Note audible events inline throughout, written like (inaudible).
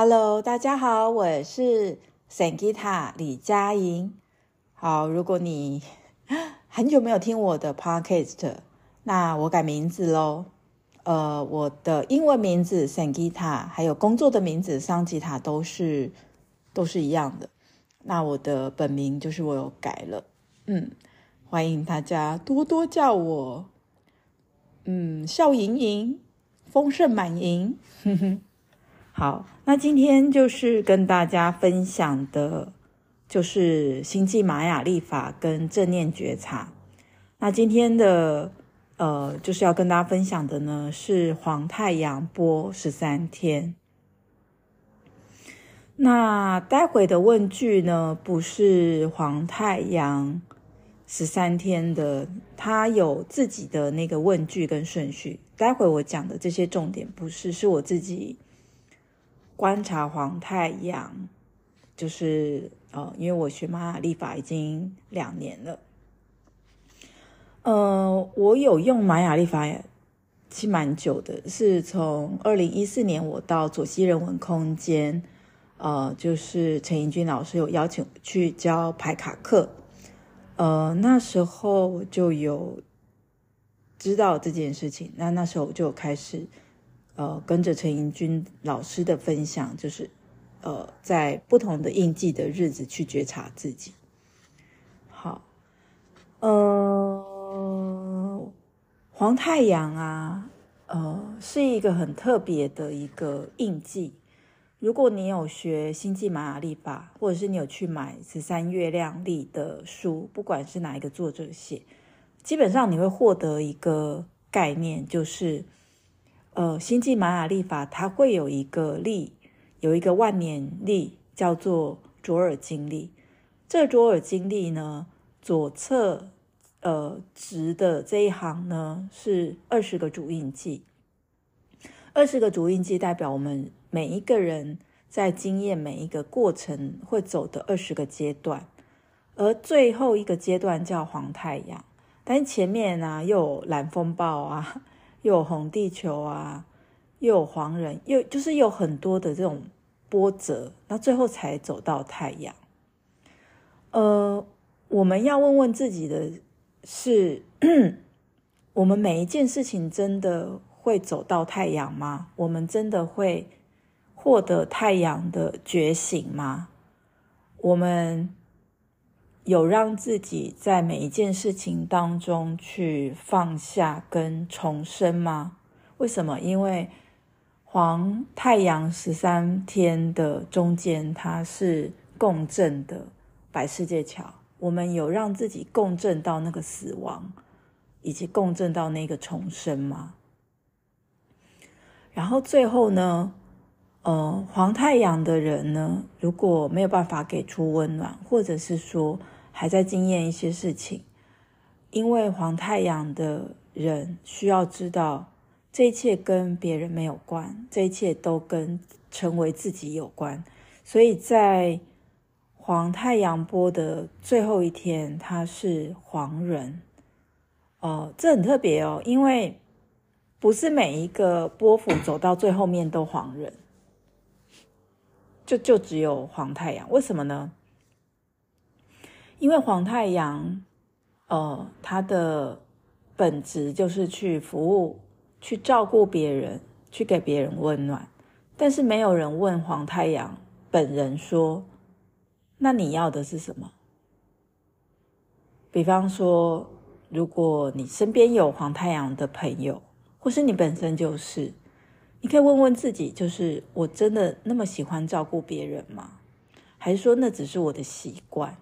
Hello，大家好，我是 Sangita 李佳莹。好，如果你 (laughs) 很久没有听我的 Podcast，那我改名字喽。呃，我的英文名字 Sangita，还有工作的名字桑吉塔都是都是一样的。那我的本名就是我有改了，嗯，欢迎大家多多叫我，嗯，笑盈盈，丰盛满盈，哼哼。好，那今天就是跟大家分享的，就是星际玛雅历法跟正念觉察。那今天的呃，就是要跟大家分享的呢，是黄太阳波十三天。那待会的问句呢，不是黄太阳十三天的，它有自己的那个问句跟顺序。待会我讲的这些重点，不是，是我自己。观察黄太阳，就是呃，因为我学玛雅历法已经两年了，呃，我有用玛雅历法也其实蛮久的，是从二零一四年我到左西人文空间，呃，就是陈盈君老师有邀请去教排卡课，呃，那时候就有知道这件事情，那那时候我就开始。呃，跟着陈盈君老师的分享，就是，呃，在不同的印记的日子去觉察自己。好，呃，黄太阳啊，呃，是一个很特别的一个印记。如果你有学星际玛雅历法，或者是你有去买十三月亮历的书，不管是哪一个作者写，基本上你会获得一个概念，就是。呃，星际玛雅历法它会有一个历，有一个万年历，叫做卓尔金历。这卓尔金历呢，左侧呃直的这一行呢是二十个主印记，二十个主印记代表我们每一个人在经验每一个过程会走的二十个阶段，而最后一个阶段叫黄太阳，但前面呢、又有蓝风暴啊。又有红地球啊，又有黄人，又就是有很多的这种波折，那最后才走到太阳。呃，我们要问问自己的是：我们每一件事情真的会走到太阳吗？我们真的会获得太阳的觉醒吗？我们？有让自己在每一件事情当中去放下跟重生吗？为什么？因为黄太阳十三天的中间，它是共振的白世界桥。我们有让自己共振到那个死亡，以及共振到那个重生吗？然后最后呢，呃，黄太阳的人呢，如果没有办法给出温暖，或者是说，还在经验一些事情，因为黄太阳的人需要知道，这一切跟别人没有关，这一切都跟成为自己有关。所以在黄太阳波的最后一天，他是黄人，哦，这很特别哦，因为不是每一个波幅走到最后面都黄人，就就只有黄太阳，为什么呢？因为黄太阳，呃，它的本质就是去服务、去照顾别人、去给别人温暖。但是没有人问黄太阳本人说：“那你要的是什么？”比方说，如果你身边有黄太阳的朋友，或是你本身就是，你可以问问自己：就是我真的那么喜欢照顾别人吗？还是说那只是我的习惯？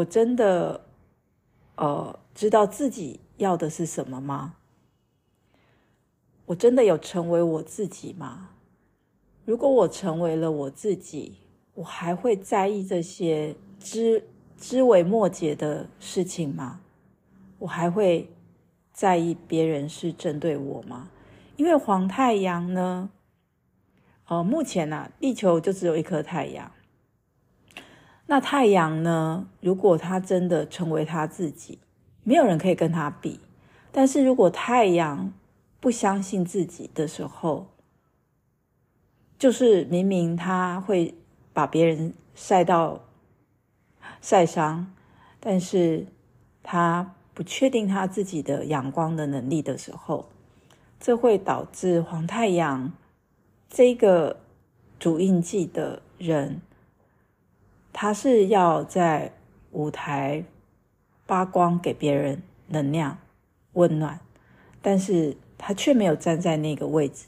我真的，呃，知道自己要的是什么吗？我真的有成为我自己吗？如果我成为了我自己，我还会在意这些枝枝微末节的事情吗？我还会在意别人是针对我吗？因为黄太阳呢，呃，目前呢，地球就只有一颗太阳。那太阳呢？如果他真的成为他自己，没有人可以跟他比。但是如果太阳不相信自己的时候，就是明明他会把别人晒到晒伤，但是他不确定他自己的阳光的能力的时候，这会导致黄太阳这个主印记的人，他是要在舞台发光给别人能量温暖，但是他却没有站在那个位置，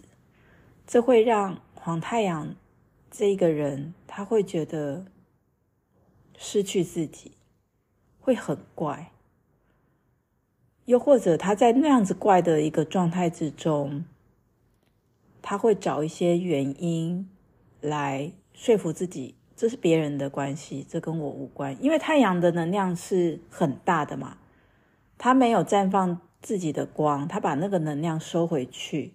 这会让黄太阳这个人他会觉得失去自己，会很怪。又或者他在那样子怪的一个状态之中，他会找一些原因来说服自己，这是别人的关系，这跟我无关。因为太阳的能量是很大的嘛，他没有绽放自己的光，他把那个能量收回去，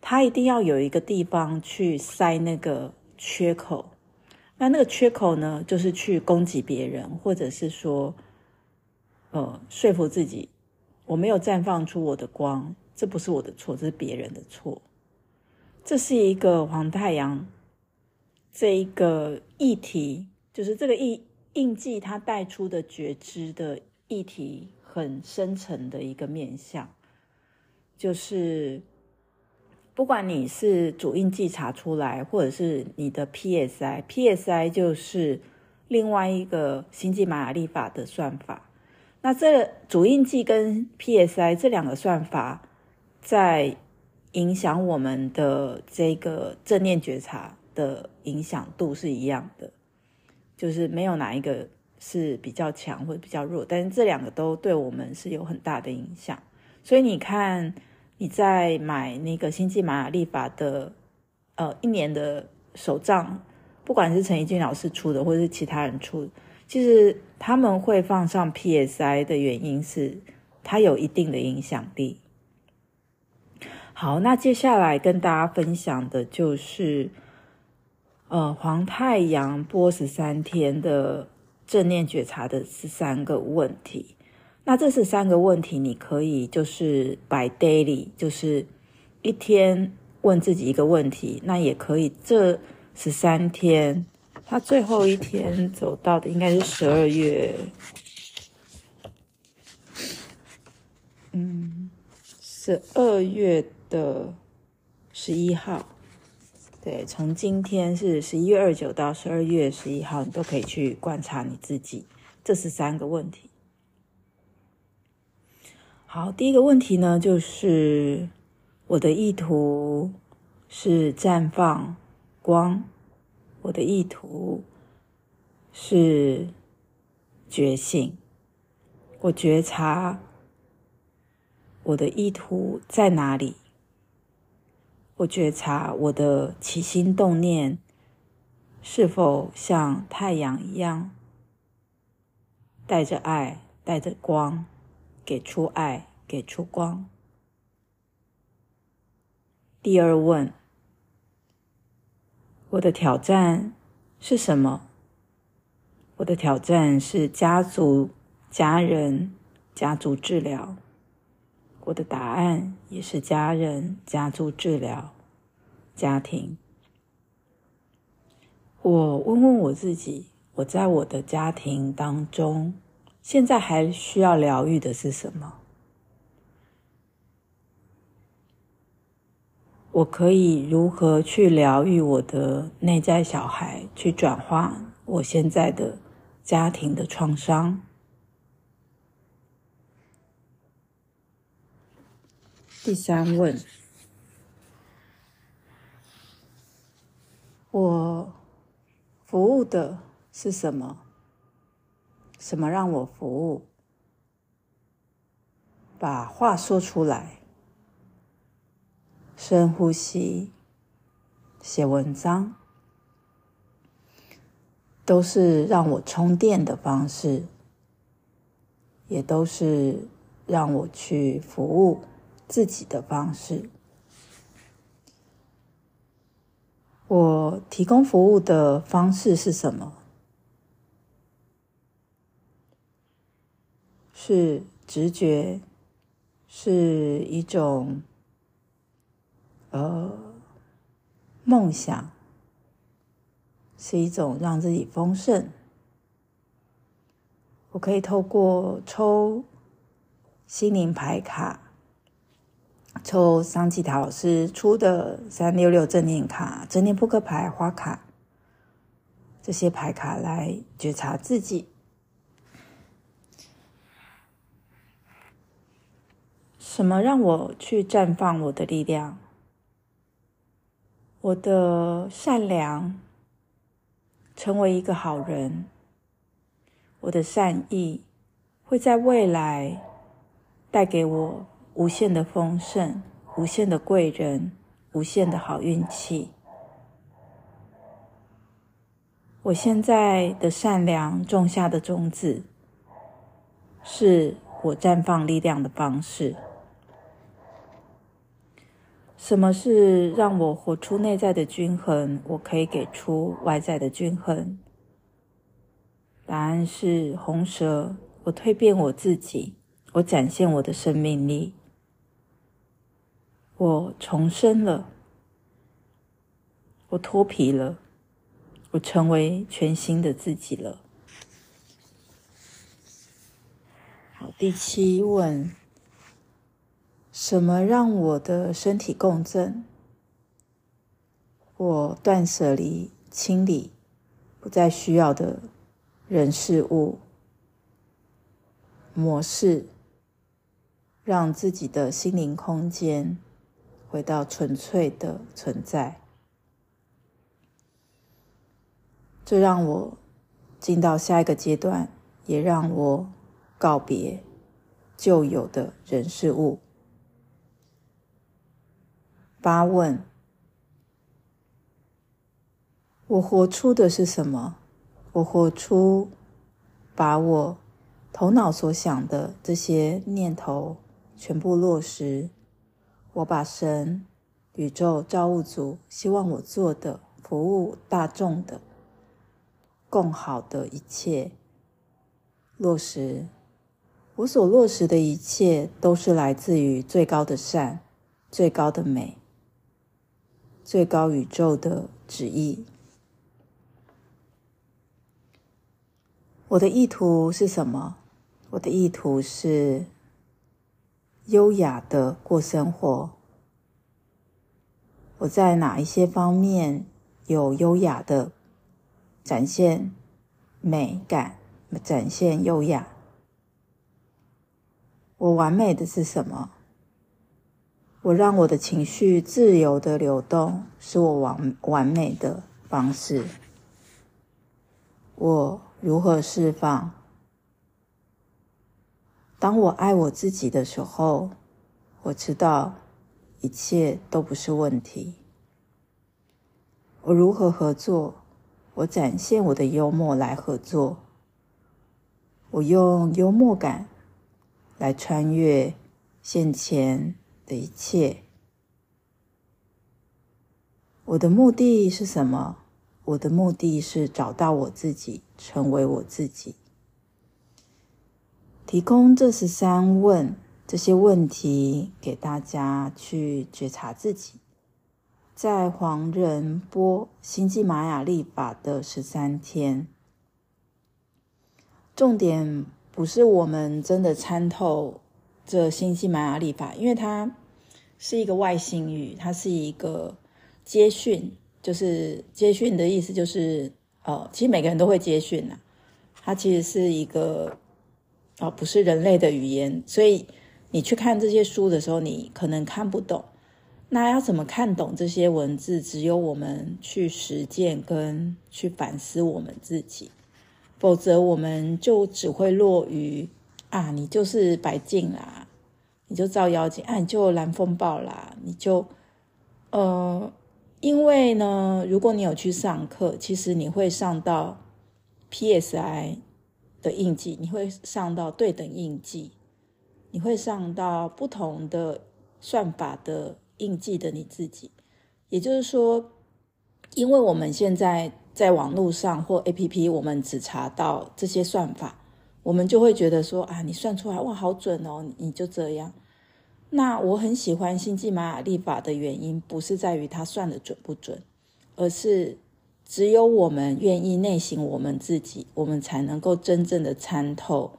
他一定要有一个地方去塞那个缺口。那那个缺口呢，就是去攻击别人，或者是说，呃，说服自己。我没有绽放出我的光，这不是我的错，这是别人的错。这是一个黄太阳这一个议题，就是这个印印记它带出的觉知的议题很深层的一个面向，就是不管你是主印记查出来，或者是你的 PSI，PSI 就是另外一个星际玛雅历法的算法。那这主印记跟 PSI 这两个算法，在影响我们的这个正念觉察的影响度是一样的，就是没有哪一个是比较强或者比较弱，但是这两个都对我们是有很大的影响。所以你看，你在买那个星际玛雅历法的呃一年的手账，不管是陈怡君老师出的，或者是其他人出。其实他们会放上 PSI 的原因是，它有一定的影响力。好，那接下来跟大家分享的就是，呃，黄太阳播十三天的正念觉察的十三个问题。那这十三个问题，你可以就是 by daily，就是一天问自己一个问题。那也可以这十三天。他最后一天走到的应该是十二月，嗯，十二月的十一号，对，从今天是十一月二十九到十二月十一号，你都可以去观察你自己。这是三个问题。好，第一个问题呢，就是我的意图是绽放光。我的意图是觉醒，我觉察我的意图在哪里？我觉察我的起心动念是否像太阳一样，带着爱，带着光，给出爱，给出光。第二问。我的挑战是什么？我的挑战是家族、家人、家族治疗。我的答案也是家人、家族治疗、家庭。我问问我自己：我在我的家庭当中，现在还需要疗愈的是什么？我可以如何去疗愈我的内在小孩，去转化我现在的家庭的创伤？第三问，我服务的是什么？什么让我服务？把话说出来。深呼吸，写文章，都是让我充电的方式，也都是让我去服务自己的方式。我提供服务的方式是什么？是直觉，是一种。呃，梦想是一种让自己丰盛。我可以透过抽心灵牌卡，抽桑吉塔老师出的三六六正念卡、正念扑克牌、花卡这些牌卡来觉察自己。什么让我去绽放我的力量？我的善良，成为一个好人。我的善意会在未来带给我无限的丰盛、无限的贵人、无限的好运气。我现在的善良种下的种子，是我绽放力量的方式。什么是让我活出内在的均衡？我可以给出外在的均衡。答案是红蛇。我蜕变我自己，我展现我的生命力，我重生了，我脱皮了，我成为全新的自己了。好，第七问：什么让我的身体共振？我断舍离、清理不再需要的。人事物模式，让自己的心灵空间回到纯粹的存在。这让我进到下一个阶段，也让我告别旧有的人事物。八问：我活出的是什么？我活出，把我头脑所想的这些念头全部落实。我把神、宇宙、造物主希望我做的服务大众的、更好的一切落实。我所落实的一切都是来自于最高的善、最高的美、最高宇宙的旨意。我的意图是什么？我的意图是优雅的过生活。我在哪一些方面有优雅的展现美感，展现优雅？我完美的是什么？我让我的情绪自由的流动，是我完完美的方式。我。如何释放？当我爱我自己的时候，我知道一切都不是问题。我如何合作？我展现我的幽默来合作。我用幽默感来穿越现前的一切。我的目的是什么？我的目的是找到我自己，成为我自己。提供这十三问这些问题给大家去觉察自己，在黄仁波星际玛雅历法的十三天，重点不是我们真的参透这星际玛雅历法，因为它是一个外星语，它是一个接讯。就是接讯的意思，就是呃，其实每个人都会接讯呐。它其实是一个哦，不是人类的语言，所以你去看这些书的时候，你可能看不懂。那要怎么看懂这些文字？只有我们去实践跟去反思我们自己，否则我们就只会落于啊，你就是白净啦，你就照妖镜，啊，你就蓝风暴啦，你就呃。因为呢，如果你有去上课，其实你会上到 PSI 的印记，你会上到对等印记，你会上到不同的算法的印记的你自己。也就是说，因为我们现在在网络上或 APP，我们只查到这些算法，我们就会觉得说啊，你算出来哇，好准哦，你就这样。那我很喜欢星际玛雅历法的原因，不是在于它算的准不准，而是只有我们愿意内省我们自己，我们才能够真正的参透、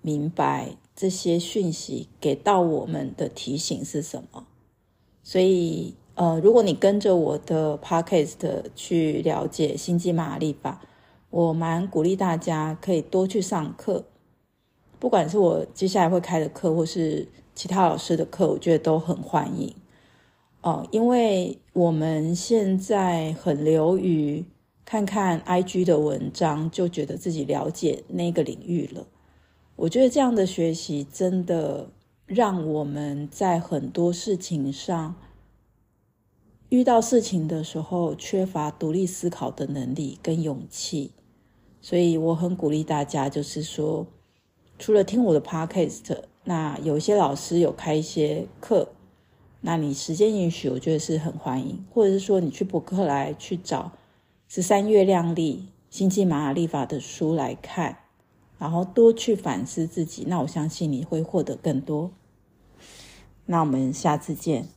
明白这些讯息给到我们的提醒是什么。所以，呃，如果你跟着我的 podcast 去了解星际玛丽吧，我蛮鼓励大家可以多去上课，不管是我接下来会开的课，或是其他老师的课，我觉得都很欢迎。哦，因为我们现在很流于看看 IG 的文章，就觉得自己了解那个领域了。我觉得这样的学习真的让我们在很多事情上遇到事情的时候，缺乏独立思考的能力跟勇气。所以我很鼓励大家，就是说，除了听我的 Podcast，那有些老师有开一些课。那你时间允许，我觉得是很欢迎，或者是说你去博客来去找十三月亮历星际玛雅历法的书来看，然后多去反思自己，那我相信你会获得更多。那我们下次见。